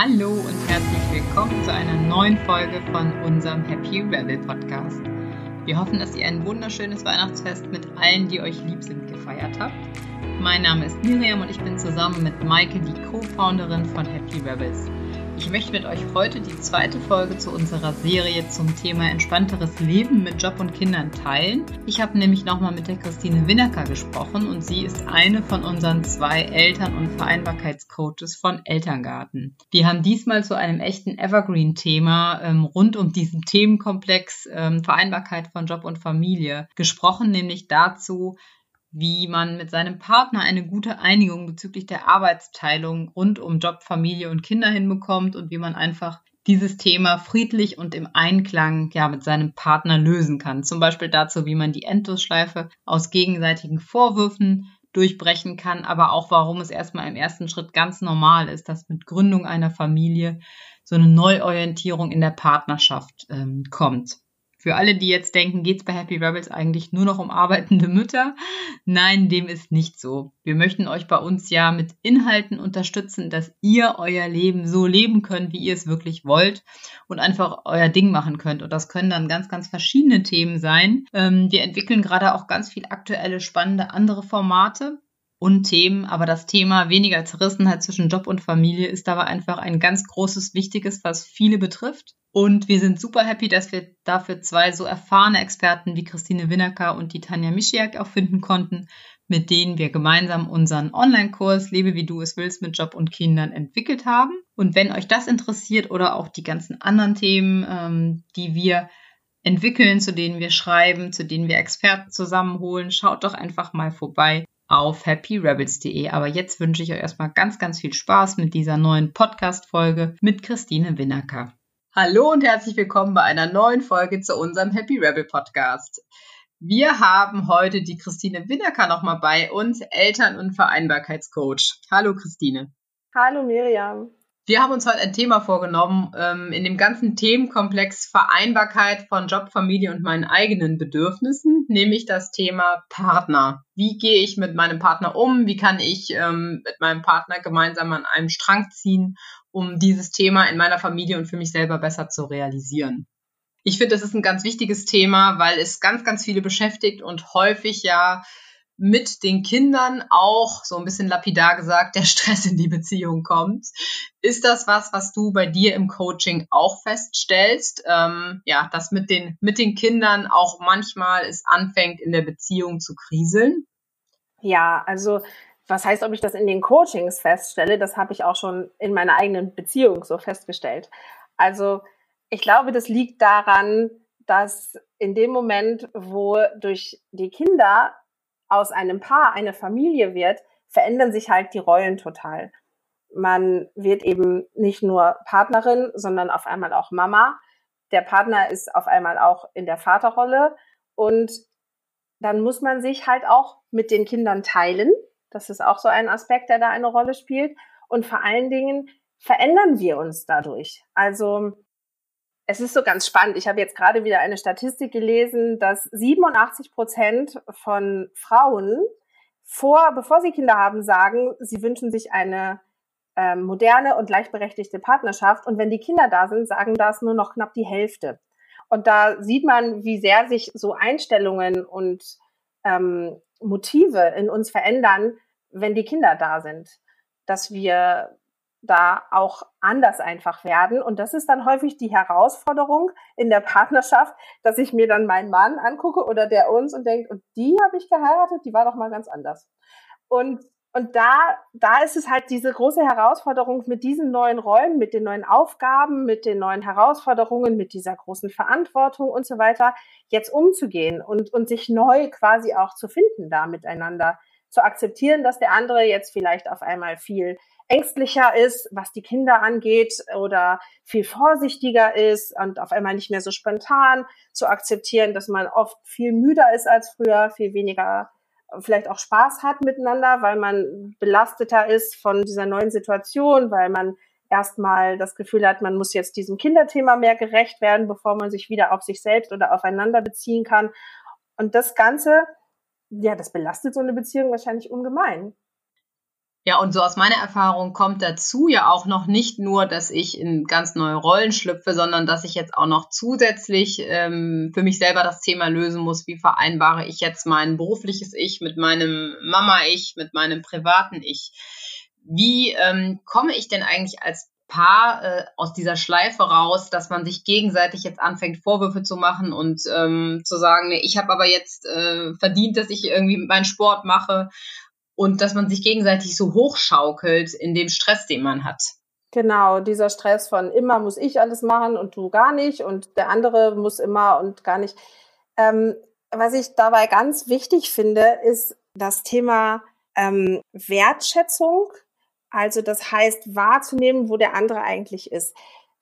Hallo und herzlich willkommen zu einer neuen Folge von unserem Happy Rebel Podcast. Wir hoffen, dass ihr ein wunderschönes Weihnachtsfest mit allen, die euch lieb sind, gefeiert habt. Mein Name ist Miriam und ich bin zusammen mit Maike die Co-Founderin von Happy Rebels. Ich möchte mit euch heute die zweite Folge zu unserer Serie zum Thema entspannteres Leben mit Job und Kindern teilen. Ich habe nämlich nochmal mit der Christine Winnecker gesprochen und sie ist eine von unseren zwei Eltern- und Vereinbarkeitscoaches von Elterngarten. Wir haben diesmal zu einem echten Evergreen-Thema ähm, rund um diesen Themenkomplex ähm, Vereinbarkeit von Job und Familie gesprochen, nämlich dazu, wie man mit seinem Partner eine gute Einigung bezüglich der Arbeitsteilung rund um Job, Familie und Kinder hinbekommt und wie man einfach dieses Thema friedlich und im Einklang ja mit seinem Partner lösen kann. Zum Beispiel dazu, wie man die Endlosschleife aus gegenseitigen Vorwürfen durchbrechen kann, aber auch warum es erstmal im ersten Schritt ganz normal ist, dass mit Gründung einer Familie so eine Neuorientierung in der Partnerschaft ähm, kommt. Für alle, die jetzt denken, geht's bei Happy Rebels eigentlich nur noch um arbeitende Mütter? Nein, dem ist nicht so. Wir möchten euch bei uns ja mit Inhalten unterstützen, dass ihr euer Leben so leben könnt, wie ihr es wirklich wollt und einfach euer Ding machen könnt. Und das können dann ganz, ganz verschiedene Themen sein. Ähm, wir entwickeln gerade auch ganz viel aktuelle, spannende andere Formate und Themen, aber das Thema weniger Zerrissenheit zwischen Job und Familie ist dabei einfach ein ganz großes, wichtiges, was viele betrifft. Und wir sind super happy, dass wir dafür zwei so erfahrene Experten wie Christine Winnecker und die Tanja Mischiak auch finden konnten, mit denen wir gemeinsam unseren Online-Kurs Lebe wie du es willst mit Job und Kindern entwickelt haben. Und wenn euch das interessiert oder auch die ganzen anderen Themen, ähm, die wir entwickeln, zu denen wir schreiben, zu denen wir Experten zusammenholen, schaut doch einfach mal vorbei auf happyrebels.de. Aber jetzt wünsche ich euch erstmal ganz, ganz viel Spaß mit dieser neuen Podcast-Folge mit Christine Winnecker. Hallo und herzlich willkommen bei einer neuen Folge zu unserem Happy Rebel Podcast. Wir haben heute die Christine Winnecker nochmal bei uns, Eltern- und Vereinbarkeitscoach. Hallo Christine. Hallo Miriam. Wir haben uns heute ein Thema vorgenommen ähm, in dem ganzen Themenkomplex Vereinbarkeit von Job, Familie und meinen eigenen Bedürfnissen, nämlich das Thema Partner. Wie gehe ich mit meinem Partner um? Wie kann ich ähm, mit meinem Partner gemeinsam an einem Strang ziehen um dieses Thema in meiner Familie und für mich selber besser zu realisieren. Ich finde, das ist ein ganz wichtiges Thema, weil es ganz, ganz viele beschäftigt und häufig ja mit den Kindern auch, so ein bisschen lapidar gesagt, der Stress in die Beziehung kommt. Ist das was, was du bei dir im Coaching auch feststellst? Ähm, ja, dass mit den, mit den Kindern auch manchmal es anfängt, in der Beziehung zu kriseln? Ja, also was heißt, ob ich das in den Coachings feststelle, das habe ich auch schon in meiner eigenen Beziehung so festgestellt. Also ich glaube, das liegt daran, dass in dem Moment, wo durch die Kinder aus einem Paar eine Familie wird, verändern sich halt die Rollen total. Man wird eben nicht nur Partnerin, sondern auf einmal auch Mama. Der Partner ist auf einmal auch in der Vaterrolle und dann muss man sich halt auch mit den Kindern teilen das ist auch so ein Aspekt, der da eine Rolle spielt. Und vor allen Dingen verändern wir uns dadurch. Also es ist so ganz spannend. Ich habe jetzt gerade wieder eine Statistik gelesen, dass 87 Prozent von Frauen vor, bevor sie Kinder haben, sagen, sie wünschen sich eine äh, moderne und gleichberechtigte Partnerschaft. Und wenn die Kinder da sind, sagen das nur noch knapp die Hälfte. Und da sieht man, wie sehr sich so Einstellungen und ähm, Motive in uns verändern, wenn die Kinder da sind. Dass wir da auch anders einfach werden. Und das ist dann häufig die Herausforderung in der Partnerschaft, dass ich mir dann meinen Mann angucke oder der uns und denkt, und die habe ich geheiratet, die war doch mal ganz anders. Und, und da, da ist es halt diese große Herausforderung mit diesen neuen Räumen, mit den neuen Aufgaben, mit den neuen Herausforderungen, mit dieser großen Verantwortung und so weiter, jetzt umzugehen und, und sich neu quasi auch zu finden da miteinander zu akzeptieren, dass der andere jetzt vielleicht auf einmal viel ängstlicher ist, was die Kinder angeht oder viel vorsichtiger ist und auf einmal nicht mehr so spontan zu akzeptieren, dass man oft viel müder ist als früher, viel weniger vielleicht auch Spaß hat miteinander, weil man belasteter ist von dieser neuen Situation, weil man erstmal das Gefühl hat, man muss jetzt diesem Kinderthema mehr gerecht werden, bevor man sich wieder auf sich selbst oder aufeinander beziehen kann. Und das Ganze ja, das belastet so eine Beziehung wahrscheinlich ungemein. Ja, und so aus meiner Erfahrung kommt dazu ja auch noch nicht nur, dass ich in ganz neue Rollen schlüpfe, sondern dass ich jetzt auch noch zusätzlich ähm, für mich selber das Thema lösen muss, wie vereinbare ich jetzt mein berufliches Ich mit meinem Mama-Ich, mit meinem privaten Ich. Wie ähm, komme ich denn eigentlich als Paar äh, aus dieser Schleife raus, dass man sich gegenseitig jetzt anfängt, Vorwürfe zu machen und ähm, zu sagen, nee, ich habe aber jetzt äh, verdient, dass ich irgendwie meinen Sport mache und dass man sich gegenseitig so hochschaukelt in dem Stress, den man hat. Genau, dieser Stress von immer muss ich alles machen und du gar nicht und der andere muss immer und gar nicht. Ähm, was ich dabei ganz wichtig finde, ist das Thema ähm, Wertschätzung also das heißt, wahrzunehmen, wo der andere eigentlich ist.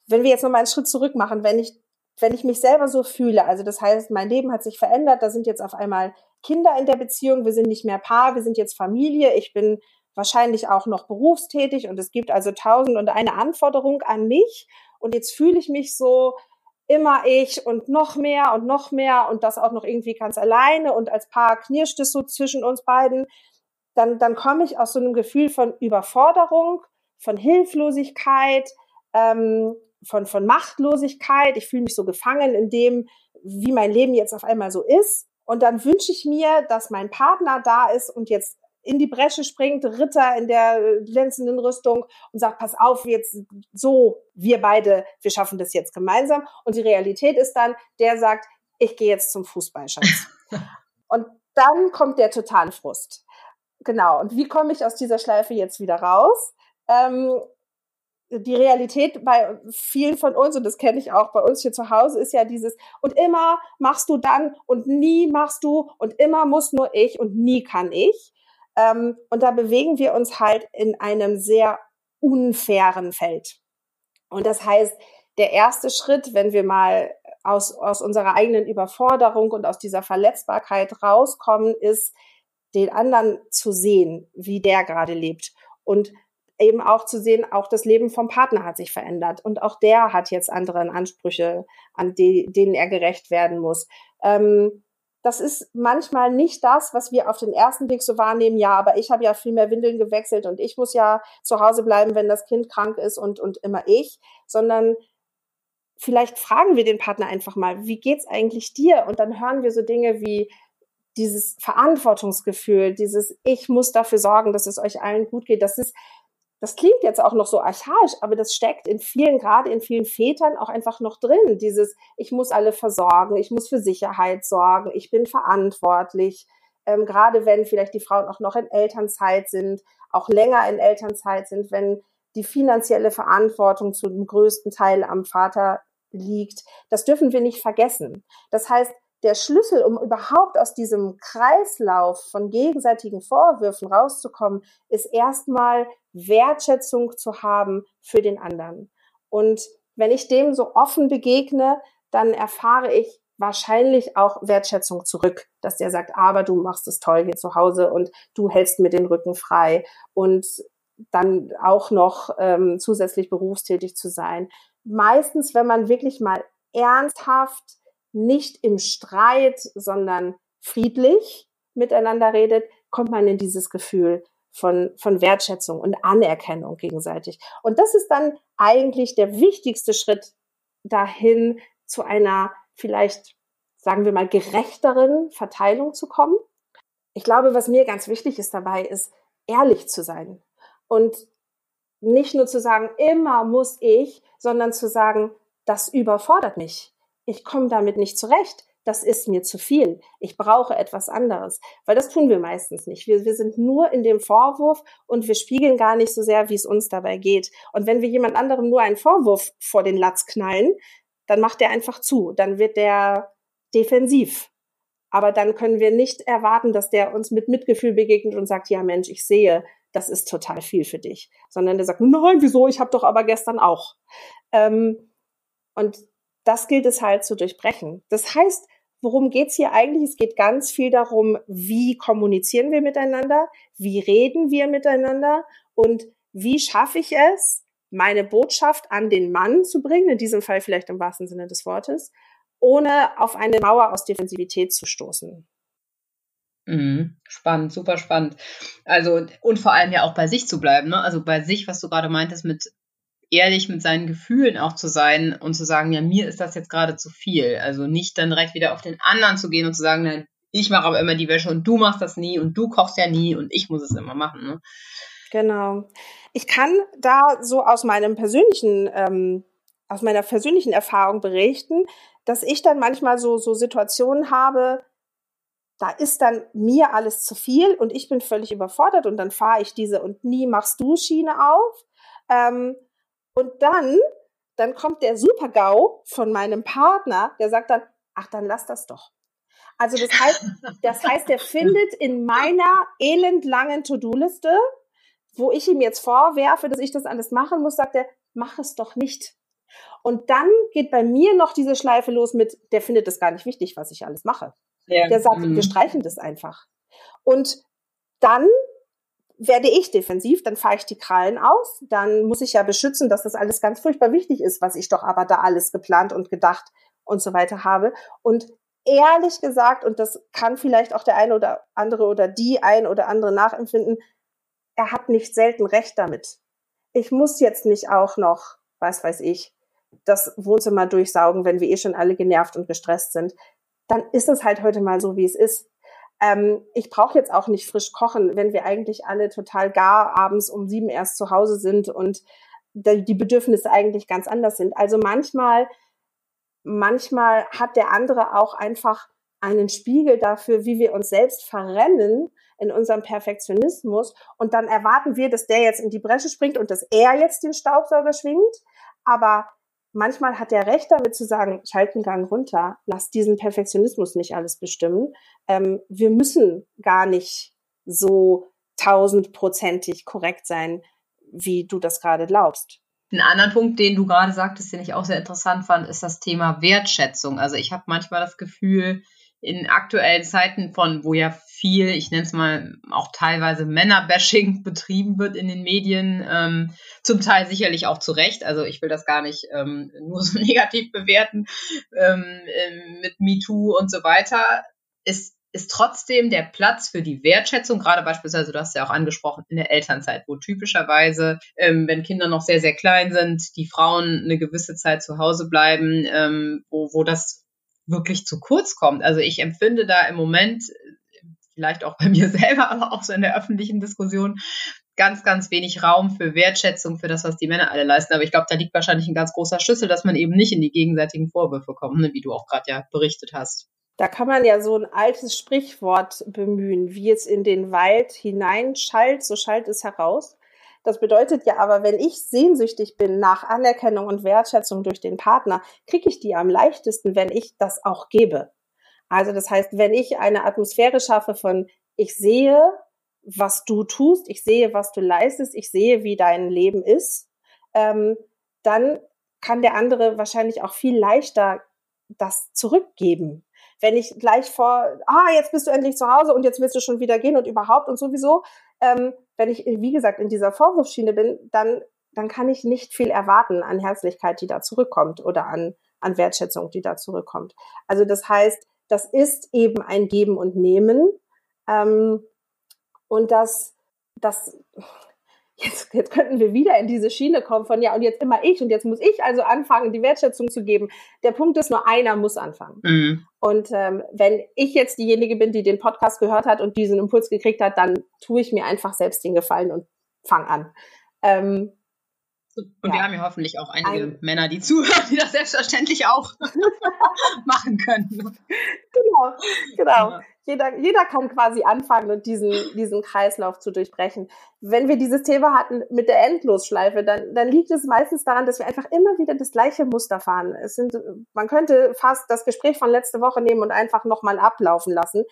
Wenn wir jetzt nochmal einen Schritt zurück machen, wenn ich, wenn ich mich selber so fühle, also das heißt, mein Leben hat sich verändert, da sind jetzt auf einmal Kinder in der Beziehung, wir sind nicht mehr Paar, wir sind jetzt Familie, ich bin wahrscheinlich auch noch berufstätig und es gibt also tausend und eine Anforderung an mich und jetzt fühle ich mich so immer ich und noch mehr und noch mehr und das auch noch irgendwie ganz alleine und als Paar knirscht es so zwischen uns beiden dann, dann komme ich aus so einem Gefühl von Überforderung, von Hilflosigkeit, ähm, von, von Machtlosigkeit. Ich fühle mich so gefangen in dem, wie mein Leben jetzt auf einmal so ist. Und dann wünsche ich mir, dass mein Partner da ist und jetzt in die Bresche springt, Ritter in der glänzenden Rüstung und sagt, pass auf, jetzt so, wir beide, wir schaffen das jetzt gemeinsam. Und die Realität ist dann, der sagt, ich gehe jetzt zum Fußball, Schatz. und dann kommt der totale Frust. Genau. Und wie komme ich aus dieser Schleife jetzt wieder raus? Ähm, die Realität bei vielen von uns, und das kenne ich auch bei uns hier zu Hause, ist ja dieses, und immer machst du dann und nie machst du und immer muss nur ich und nie kann ich. Ähm, und da bewegen wir uns halt in einem sehr unfairen Feld. Und das heißt, der erste Schritt, wenn wir mal aus, aus unserer eigenen Überforderung und aus dieser Verletzbarkeit rauskommen, ist, den anderen zu sehen, wie der gerade lebt und eben auch zu sehen, auch das Leben vom Partner hat sich verändert und auch der hat jetzt andere Ansprüche, an die, denen er gerecht werden muss. Ähm, das ist manchmal nicht das, was wir auf den ersten Blick so wahrnehmen. Ja, aber ich habe ja viel mehr Windeln gewechselt und ich muss ja zu Hause bleiben, wenn das Kind krank ist und, und immer ich, sondern vielleicht fragen wir den Partner einfach mal, wie geht's eigentlich dir? Und dann hören wir so Dinge wie, dieses Verantwortungsgefühl, dieses Ich muss dafür sorgen, dass es euch allen gut geht, das ist, das klingt jetzt auch noch so archaisch, aber das steckt in vielen, gerade in vielen Vätern auch einfach noch drin. Dieses Ich muss alle versorgen, ich muss für Sicherheit sorgen, ich bin verantwortlich. Ähm, gerade wenn vielleicht die Frauen auch noch in Elternzeit sind, auch länger in Elternzeit sind, wenn die finanzielle Verantwortung zu dem größten Teil am Vater liegt. Das dürfen wir nicht vergessen. Das heißt, der Schlüssel, um überhaupt aus diesem Kreislauf von gegenseitigen Vorwürfen rauszukommen, ist erstmal Wertschätzung zu haben für den anderen. Und wenn ich dem so offen begegne, dann erfahre ich wahrscheinlich auch Wertschätzung zurück, dass der sagt, aber du machst es toll hier zu Hause und du hältst mir den Rücken frei und dann auch noch ähm, zusätzlich berufstätig zu sein. Meistens, wenn man wirklich mal ernsthaft nicht im Streit, sondern friedlich miteinander redet, kommt man in dieses Gefühl von, von Wertschätzung und Anerkennung gegenseitig. Und das ist dann eigentlich der wichtigste Schritt dahin, zu einer vielleicht, sagen wir mal, gerechteren Verteilung zu kommen. Ich glaube, was mir ganz wichtig ist dabei, ist ehrlich zu sein und nicht nur zu sagen, immer muss ich, sondern zu sagen, das überfordert mich ich komme damit nicht zurecht. Das ist mir zu viel. Ich brauche etwas anderes. Weil das tun wir meistens nicht. Wir, wir sind nur in dem Vorwurf und wir spiegeln gar nicht so sehr, wie es uns dabei geht. Und wenn wir jemand anderem nur einen Vorwurf vor den Latz knallen, dann macht der einfach zu. Dann wird der defensiv. Aber dann können wir nicht erwarten, dass der uns mit Mitgefühl begegnet und sagt, ja Mensch, ich sehe, das ist total viel für dich. Sondern der sagt, nein, wieso? Ich habe doch aber gestern auch. Ähm, und das gilt es halt zu durchbrechen. Das heißt, worum geht's hier eigentlich? Es geht ganz viel darum, wie kommunizieren wir miteinander, wie reden wir miteinander und wie schaffe ich es, meine Botschaft an den Mann zu bringen, in diesem Fall vielleicht im wahrsten Sinne des Wortes, ohne auf eine Mauer aus Defensivität zu stoßen. Mhm. Spannend, super spannend. Also, und vor allem ja auch bei sich zu bleiben, ne? Also bei sich, was du gerade meintest, mit ehrlich mit seinen Gefühlen auch zu sein und zu sagen, ja, mir ist das jetzt gerade zu viel. Also nicht dann direkt wieder auf den anderen zu gehen und zu sagen, nein, ich mache aber immer die Wäsche und du machst das nie und du kochst ja nie und ich muss es immer machen. Ne? Genau. Ich kann da so aus meinem persönlichen, ähm, aus meiner persönlichen Erfahrung berichten, dass ich dann manchmal so, so Situationen habe, da ist dann mir alles zu viel und ich bin völlig überfordert und dann fahre ich diese und nie machst du Schiene auf. Ähm, und dann, dann kommt der Super-GAU von meinem Partner, der sagt dann, ach, dann lass das doch. Also das heißt, das heißt, er findet in meiner elendlangen To-Do-Liste, wo ich ihm jetzt vorwerfe, dass ich das alles machen muss, sagt er, mach es doch nicht. Und dann geht bei mir noch diese Schleife los mit, der findet es gar nicht wichtig, was ich alles mache. Ja. Der sagt, mhm. wir streichen das einfach. Und dann werde ich defensiv, dann fahre ich die Krallen aus, dann muss ich ja beschützen, dass das alles ganz furchtbar wichtig ist, was ich doch aber da alles geplant und gedacht und so weiter habe. Und ehrlich gesagt, und das kann vielleicht auch der eine oder andere oder die ein oder andere nachempfinden, er hat nicht selten recht damit. Ich muss jetzt nicht auch noch, was weiß ich, das Wohnzimmer durchsaugen, wenn wir eh schon alle genervt und gestresst sind. Dann ist es halt heute mal so, wie es ist. Ähm, ich brauche jetzt auch nicht frisch kochen, wenn wir eigentlich alle total gar abends um sieben erst zu Hause sind und die Bedürfnisse eigentlich ganz anders sind. Also manchmal, manchmal hat der andere auch einfach einen Spiegel dafür, wie wir uns selbst verrennen in unserem Perfektionismus und dann erwarten wir, dass der jetzt in die Bresche springt und dass er jetzt den Staubsauger schwingt. Aber manchmal hat er recht damit zu sagen, schalt einen Gang runter, lass diesen Perfektionismus nicht alles bestimmen. Ähm, wir müssen gar nicht so tausendprozentig korrekt sein, wie du das gerade glaubst. Ein anderer Punkt, den du gerade sagtest, den ich auch sehr interessant fand, ist das Thema Wertschätzung. Also ich habe manchmal das Gefühl, in aktuellen Zeiten von, wo ja viel, ich nenne es mal auch teilweise Männerbashing betrieben wird in den Medien, ähm, zum Teil sicherlich auch zu Recht. Also ich will das gar nicht ähm, nur so negativ bewerten ähm, ähm, mit MeToo und so weiter. Ist ist trotzdem der Platz für die Wertschätzung, gerade beispielsweise, du hast ja auch angesprochen, in der Elternzeit, wo typischerweise, ähm, wenn Kinder noch sehr, sehr klein sind, die Frauen eine gewisse Zeit zu Hause bleiben, ähm, wo, wo das wirklich zu kurz kommt. Also ich empfinde da im Moment, vielleicht auch bei mir selber, aber auch so in der öffentlichen Diskussion, ganz, ganz wenig Raum für Wertschätzung für das, was die Männer alle leisten. Aber ich glaube, da liegt wahrscheinlich ein ganz großer Schlüssel, dass man eben nicht in die gegenseitigen Vorwürfe kommt, ne, wie du auch gerade ja berichtet hast. Da kann man ja so ein altes Sprichwort bemühen, wie es in den Wald hineinschallt, so schallt es heraus. Das bedeutet ja aber, wenn ich sehnsüchtig bin nach Anerkennung und Wertschätzung durch den Partner, kriege ich die am leichtesten, wenn ich das auch gebe. Also das heißt, wenn ich eine Atmosphäre schaffe von, ich sehe, was du tust, ich sehe, was du leistest, ich sehe, wie dein Leben ist, ähm, dann kann der andere wahrscheinlich auch viel leichter das zurückgeben. Wenn ich gleich vor, ah, jetzt bist du endlich zu Hause und jetzt willst du schon wieder gehen und überhaupt und sowieso, ähm, wenn ich, wie gesagt, in dieser Vorwurfsschiene bin, dann, dann kann ich nicht viel erwarten an Herzlichkeit, die da zurückkommt oder an, an Wertschätzung, die da zurückkommt. Also das heißt, das ist eben ein Geben und Nehmen. Ähm, und das, das, jetzt, jetzt könnten wir wieder in diese Schiene kommen von, ja, und jetzt immer ich und jetzt muss ich also anfangen, die Wertschätzung zu geben. Der Punkt ist, nur einer muss anfangen. Mhm. Und ähm, wenn ich jetzt diejenige bin, die den Podcast gehört hat und diesen Impuls gekriegt hat, dann tue ich mir einfach selbst den Gefallen und fang an. Ähm, und ja. wir haben ja hoffentlich auch einige Ein, Männer, die zuhören, die das selbstverständlich auch machen können. Genau, genau. Ja. Jeder, jeder kann quasi anfangen und diesen, diesen Kreislauf zu durchbrechen. Wenn wir dieses Thema hatten mit der Endlosschleife, dann, dann liegt es meistens daran, dass wir einfach immer wieder das gleiche Muster fahren. Es sind, man könnte fast das Gespräch von letzte Woche nehmen und einfach nochmal ablaufen lassen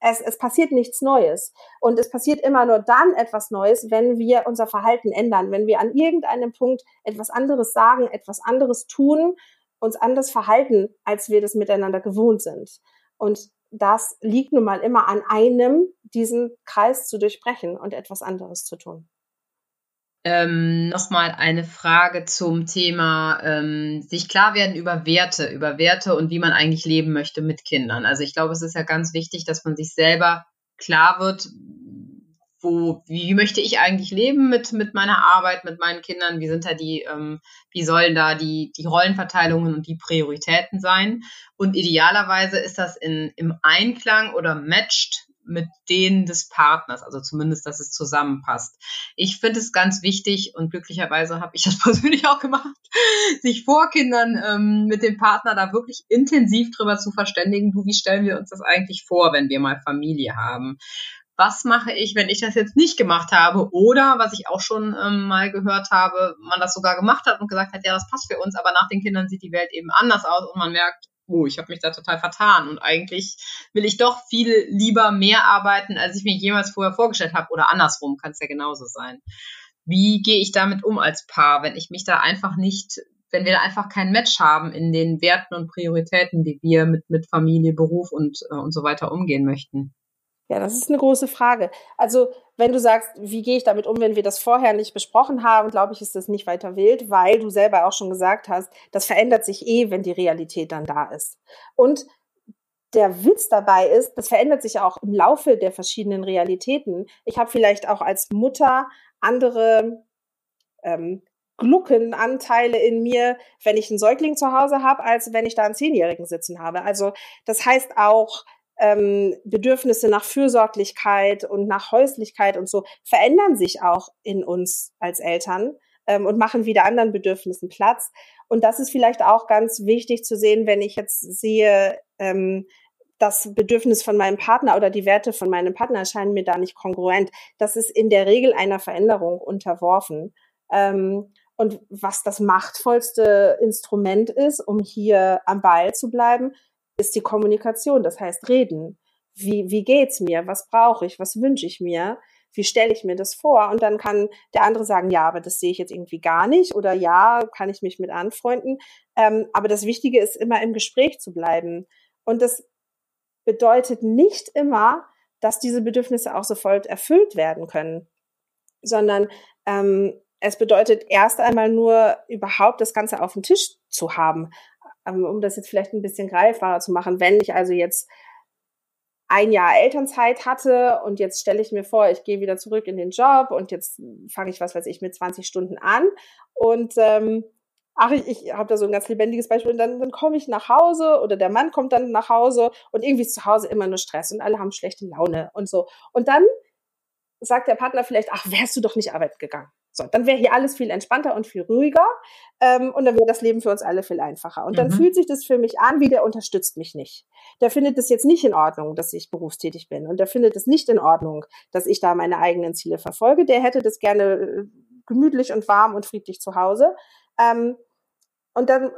es, es passiert nichts Neues. Und es passiert immer nur dann etwas Neues, wenn wir unser Verhalten ändern, wenn wir an irgendeinem Punkt etwas anderes sagen, etwas anderes tun, uns anders verhalten, als wir das miteinander gewohnt sind. Und das liegt nun mal immer an einem, diesen Kreis zu durchbrechen und etwas anderes zu tun ähm, nochmal eine Frage zum Thema ähm, sich klar werden über Werte, über Werte und wie man eigentlich leben möchte mit Kindern. Also ich glaube, es ist ja ganz wichtig, dass man sich selber klar wird, wo, wie möchte ich eigentlich leben mit, mit meiner Arbeit, mit meinen Kindern, wie sind da die, ähm, wie sollen da die, die Rollenverteilungen und die Prioritäten sein. Und idealerweise ist das in, im Einklang oder matched mit denen des Partners, also zumindest, dass es zusammenpasst. Ich finde es ganz wichtig und glücklicherweise habe ich das persönlich auch gemacht, sich vor Kindern ähm, mit dem Partner da wirklich intensiv drüber zu verständigen, du, wie stellen wir uns das eigentlich vor, wenn wir mal Familie haben? Was mache ich, wenn ich das jetzt nicht gemacht habe? Oder, was ich auch schon ähm, mal gehört habe, man das sogar gemacht hat und gesagt hat, ja, das passt für uns, aber nach den Kindern sieht die Welt eben anders aus und man merkt, oh, ich habe mich da total vertan und eigentlich will ich doch viel lieber mehr arbeiten, als ich mir jemals vorher vorgestellt habe oder andersrum kann es ja genauso sein. Wie gehe ich damit um als Paar, wenn ich mich da einfach nicht, wenn wir da einfach kein Match haben in den Werten und Prioritäten, wie wir mit, mit Familie, Beruf und, äh, und so weiter umgehen möchten? Ja, das ist eine große Frage. Also, wenn du sagst, wie gehe ich damit um, wenn wir das vorher nicht besprochen haben, glaube ich, ist das nicht weiter wild, weil du selber auch schon gesagt hast, das verändert sich eh, wenn die Realität dann da ist. Und der Witz dabei ist, das verändert sich auch im Laufe der verschiedenen Realitäten. Ich habe vielleicht auch als Mutter andere ähm, Gluckenanteile in mir, wenn ich einen Säugling zu Hause habe, als wenn ich da einen Zehnjährigen sitzen habe. Also das heißt auch, ähm, Bedürfnisse nach Fürsorglichkeit und nach Häuslichkeit und so verändern sich auch in uns als Eltern ähm, und machen wieder anderen Bedürfnissen Platz. Und das ist vielleicht auch ganz wichtig zu sehen, wenn ich jetzt sehe, ähm, das Bedürfnis von meinem Partner oder die Werte von meinem Partner erscheinen mir da nicht kongruent. Das ist in der Regel einer Veränderung unterworfen. Ähm, und was das machtvollste Instrument ist, um hier am Ball zu bleiben, ist die Kommunikation, das heißt reden. Wie, wie geht's mir? Was brauche ich? Was wünsche ich mir? Wie stelle ich mir das vor? Und dann kann der andere sagen, ja, aber das sehe ich jetzt irgendwie gar nicht oder ja, kann ich mich mit anfreunden. Ähm, aber das Wichtige ist immer im Gespräch zu bleiben. Und das bedeutet nicht immer, dass diese Bedürfnisse auch sofort erfüllt werden können, sondern ähm, es bedeutet erst einmal nur überhaupt das Ganze auf dem Tisch zu haben. Ähm, um das jetzt vielleicht ein bisschen greifbarer zu machen, wenn ich also jetzt ein Jahr Elternzeit hatte und jetzt stelle ich mir vor, ich gehe wieder zurück in den Job und jetzt fange ich, was weiß ich, mit 20 Stunden an und ähm, ach, ich, ich habe da so ein ganz lebendiges Beispiel und dann, dann komme ich nach Hause oder der Mann kommt dann nach Hause und irgendwie ist zu Hause immer nur Stress und alle haben schlechte Laune und so. Und dann sagt der Partner vielleicht, ach, wärst du doch nicht arbeiten gegangen. So, dann wäre hier alles viel entspannter und viel ruhiger ähm, und dann wäre das Leben für uns alle viel einfacher. Und dann mhm. fühlt sich das für mich an, wie der unterstützt mich nicht. Der findet es jetzt nicht in Ordnung, dass ich berufstätig bin und der findet es nicht in Ordnung, dass ich da meine eigenen Ziele verfolge. Der hätte das gerne äh, gemütlich und warm und friedlich zu Hause. Ähm, und dann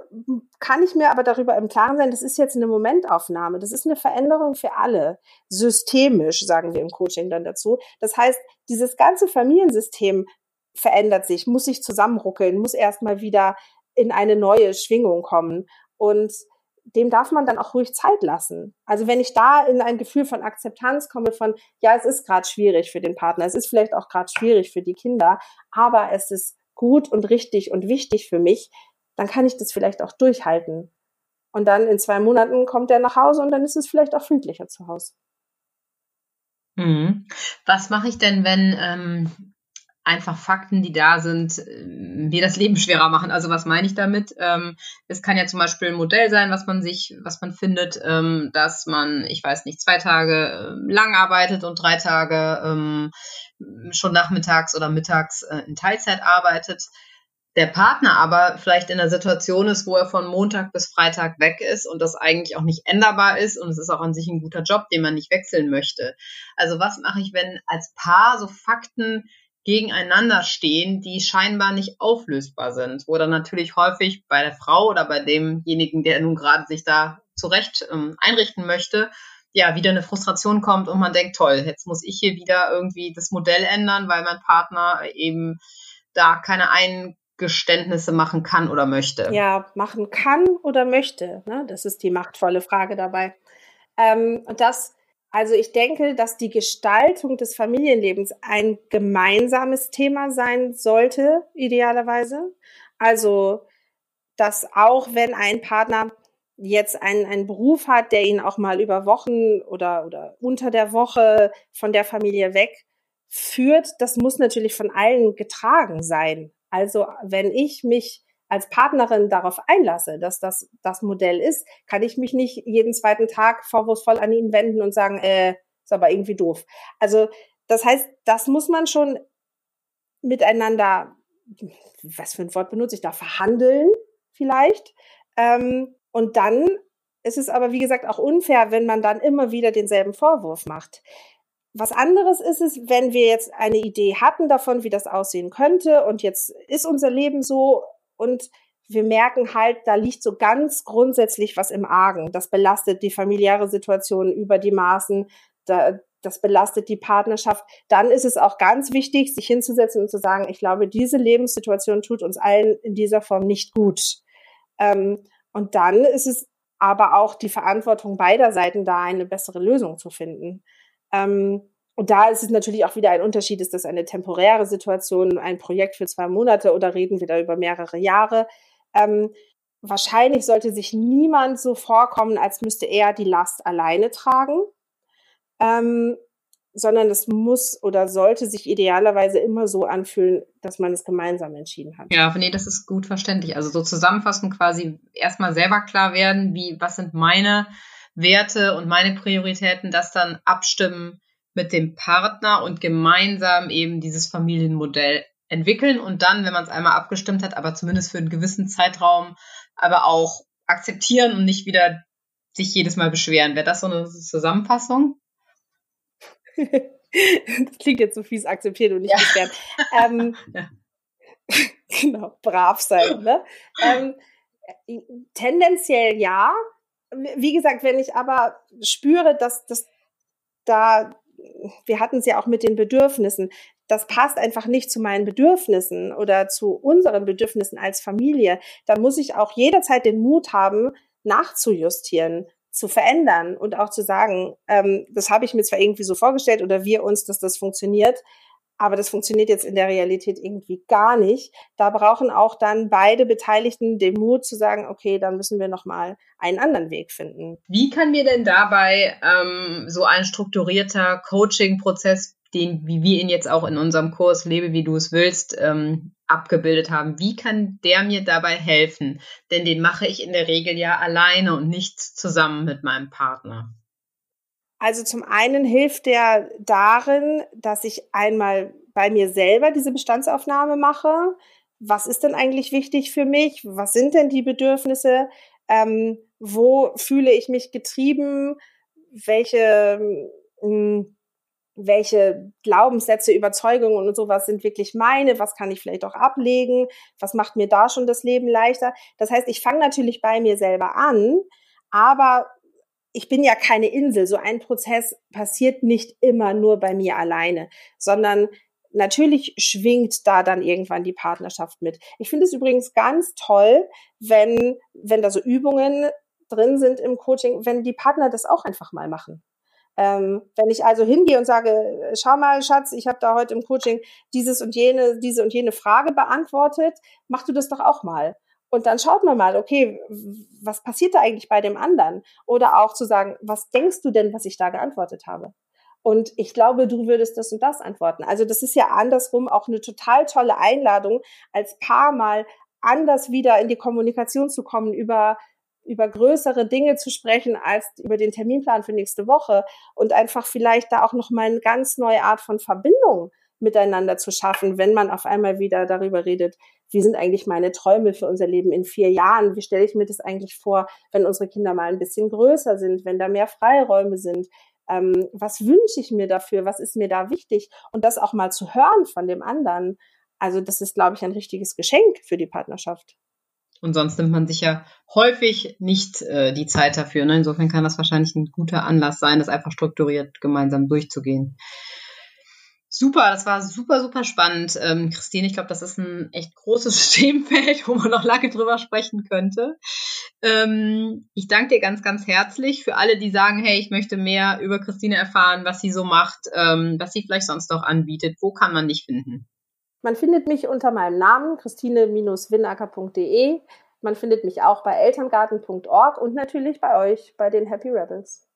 kann ich mir aber darüber im Klaren sein, das ist jetzt eine Momentaufnahme, das ist eine Veränderung für alle, systemisch, sagen wir im Coaching dann dazu. Das heißt, dieses ganze Familiensystem verändert sich, muss sich zusammenruckeln, muss erstmal wieder in eine neue Schwingung kommen. Und dem darf man dann auch ruhig Zeit lassen. Also wenn ich da in ein Gefühl von Akzeptanz komme, von, ja, es ist gerade schwierig für den Partner, es ist vielleicht auch gerade schwierig für die Kinder, aber es ist gut und richtig und wichtig für mich, dann kann ich das vielleicht auch durchhalten. Und dann in zwei Monaten kommt er nach Hause und dann ist es vielleicht auch friedlicher zu Hause. Mhm. Was mache ich denn, wenn ähm, einfach Fakten, die da sind, äh, mir das Leben schwerer machen. Also was meine ich damit? Ähm, es kann ja zum Beispiel ein Modell sein, was man sich, was man findet, ähm, dass man, ich weiß nicht, zwei Tage äh, lang arbeitet und drei Tage ähm, schon nachmittags oder mittags äh, in Teilzeit arbeitet. Der Partner aber vielleicht in einer Situation ist, wo er von Montag bis Freitag weg ist und das eigentlich auch nicht änderbar ist und es ist auch an sich ein guter Job, den man nicht wechseln möchte. Also was mache ich, wenn als Paar so Fakten gegeneinander stehen, die scheinbar nicht auflösbar sind, wo dann natürlich häufig bei der Frau oder bei demjenigen, der nun gerade sich da zurecht ähm, einrichten möchte, ja, wieder eine Frustration kommt und man denkt, toll, jetzt muss ich hier wieder irgendwie das Modell ändern, weil mein Partner eben da keine Eingeständnisse machen kann oder möchte. Ja, machen kann oder möchte. Ne? Das ist die machtvolle Frage dabei. Ähm, und das also ich denke, dass die Gestaltung des Familienlebens ein gemeinsames Thema sein sollte, idealerweise. Also, dass auch wenn ein Partner jetzt einen, einen Beruf hat, der ihn auch mal über Wochen oder, oder unter der Woche von der Familie weg führt, das muss natürlich von allen getragen sein. Also wenn ich mich als Partnerin darauf einlasse, dass das das Modell ist, kann ich mich nicht jeden zweiten Tag vorwurfsvoll an ihn wenden und sagen, äh, ist aber irgendwie doof. Also das heißt, das muss man schon miteinander, was für ein Wort benutze ich da, verhandeln vielleicht. Ähm, und dann ist es aber, wie gesagt, auch unfair, wenn man dann immer wieder denselben Vorwurf macht. Was anderes ist es, wenn wir jetzt eine Idee hatten davon, wie das aussehen könnte und jetzt ist unser Leben so und wir merken halt, da liegt so ganz grundsätzlich was im Argen. Das belastet die familiäre Situation über die Maßen, da, das belastet die Partnerschaft. Dann ist es auch ganz wichtig, sich hinzusetzen und zu sagen, ich glaube, diese Lebenssituation tut uns allen in dieser Form nicht gut. Ähm, und dann ist es aber auch die Verantwortung beider Seiten, da eine bessere Lösung zu finden. Ähm, und da ist es natürlich auch wieder ein Unterschied, ist das eine temporäre Situation, ein Projekt für zwei Monate oder reden wir da über mehrere Jahre? Ähm, wahrscheinlich sollte sich niemand so vorkommen, als müsste er die Last alleine tragen, ähm, sondern es muss oder sollte sich idealerweise immer so anfühlen, dass man es gemeinsam entschieden hat. Ja, nee, das ist gut verständlich. Also so zusammenfassend quasi erstmal selber klar werden, wie, was sind meine Werte und meine Prioritäten, das dann abstimmen mit dem Partner und gemeinsam eben dieses Familienmodell entwickeln und dann, wenn man es einmal abgestimmt hat, aber zumindest für einen gewissen Zeitraum, aber auch akzeptieren und nicht wieder sich jedes Mal beschweren. Wäre das so eine Zusammenfassung? das klingt jetzt so fies, akzeptieren und nicht ja. beschweren. Ähm, ja. genau, brav sein. Ne? Ähm, tendenziell ja. Wie gesagt, wenn ich aber spüre, dass, dass da wir hatten es ja auch mit den Bedürfnissen. Das passt einfach nicht zu meinen Bedürfnissen oder zu unseren Bedürfnissen als Familie. Da muss ich auch jederzeit den Mut haben, nachzujustieren, zu verändern und auch zu sagen, ähm, das habe ich mir zwar irgendwie so vorgestellt oder wir uns, dass das funktioniert, aber das funktioniert jetzt in der Realität irgendwie gar nicht. Da brauchen auch dann beide Beteiligten den Mut zu sagen, okay, dann müssen wir nochmal einen anderen Weg finden. Wie kann mir denn dabei ähm, so ein strukturierter Coaching-Prozess, den, wie wir ihn jetzt auch in unserem Kurs Lebe, wie du es willst, ähm, abgebildet haben, wie kann der mir dabei helfen? Denn den mache ich in der Regel ja alleine und nicht zusammen mit meinem Partner. Also zum einen hilft der darin, dass ich einmal bei mir selber diese Bestandsaufnahme mache. Was ist denn eigentlich wichtig für mich? Was sind denn die Bedürfnisse? Ähm, wo fühle ich mich getrieben? Welche, mh, hm, welche Glaubenssätze, Überzeugungen und sowas sind wirklich meine? Was kann ich vielleicht auch ablegen? Was macht mir da schon das Leben leichter? Das heißt, ich fange natürlich bei mir selber an, aber ich bin ja keine Insel. So ein Prozess passiert nicht immer nur bei mir alleine, sondern natürlich schwingt da dann irgendwann die Partnerschaft mit. Ich finde es übrigens ganz toll, wenn, wenn da so Übungen drin sind im Coaching, wenn die Partner das auch einfach mal machen. Ähm, wenn ich also hingehe und sage, schau mal, Schatz, ich habe da heute im Coaching dieses und jene, diese und jene Frage beantwortet, mach du das doch auch mal. Und dann schaut man mal, okay, was passiert da eigentlich bei dem anderen? Oder auch zu sagen, was denkst du denn, was ich da geantwortet habe? Und ich glaube, du würdest das und das antworten. Also das ist ja andersrum auch eine total tolle Einladung, als Paar mal anders wieder in die Kommunikation zu kommen, über, über größere Dinge zu sprechen als über den Terminplan für nächste Woche und einfach vielleicht da auch nochmal eine ganz neue Art von Verbindung miteinander zu schaffen, wenn man auf einmal wieder darüber redet, wie sind eigentlich meine Träume für unser Leben in vier Jahren? Wie stelle ich mir das eigentlich vor, wenn unsere Kinder mal ein bisschen größer sind, wenn da mehr Freiräume sind? Ähm, was wünsche ich mir dafür? Was ist mir da wichtig? Und das auch mal zu hören von dem anderen. Also das ist, glaube ich, ein richtiges Geschenk für die Partnerschaft. Und sonst nimmt man sich ja häufig nicht äh, die Zeit dafür. Ne? Insofern kann das wahrscheinlich ein guter Anlass sein, das einfach strukturiert gemeinsam durchzugehen. Super, das war super, super spannend. Ähm, Christine, ich glaube, das ist ein echt großes Themenfeld, wo man noch lange drüber sprechen könnte. Ähm, ich danke dir ganz, ganz herzlich für alle, die sagen, hey, ich möchte mehr über Christine erfahren, was sie so macht, ähm, was sie vielleicht sonst noch anbietet. Wo kann man dich finden? Man findet mich unter meinem Namen, christine-winacker.de. Man findet mich auch bei elterngarten.org und natürlich bei euch, bei den Happy Rebels.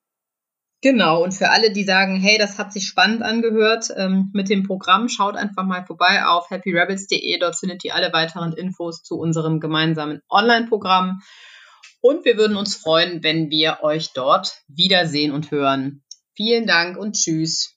Genau, und für alle, die sagen, hey, das hat sich spannend angehört ähm, mit dem Programm, schaut einfach mal vorbei auf happyrebels.de. Dort findet ihr alle weiteren Infos zu unserem gemeinsamen Online-Programm. Und wir würden uns freuen, wenn wir euch dort wiedersehen und hören. Vielen Dank und tschüss.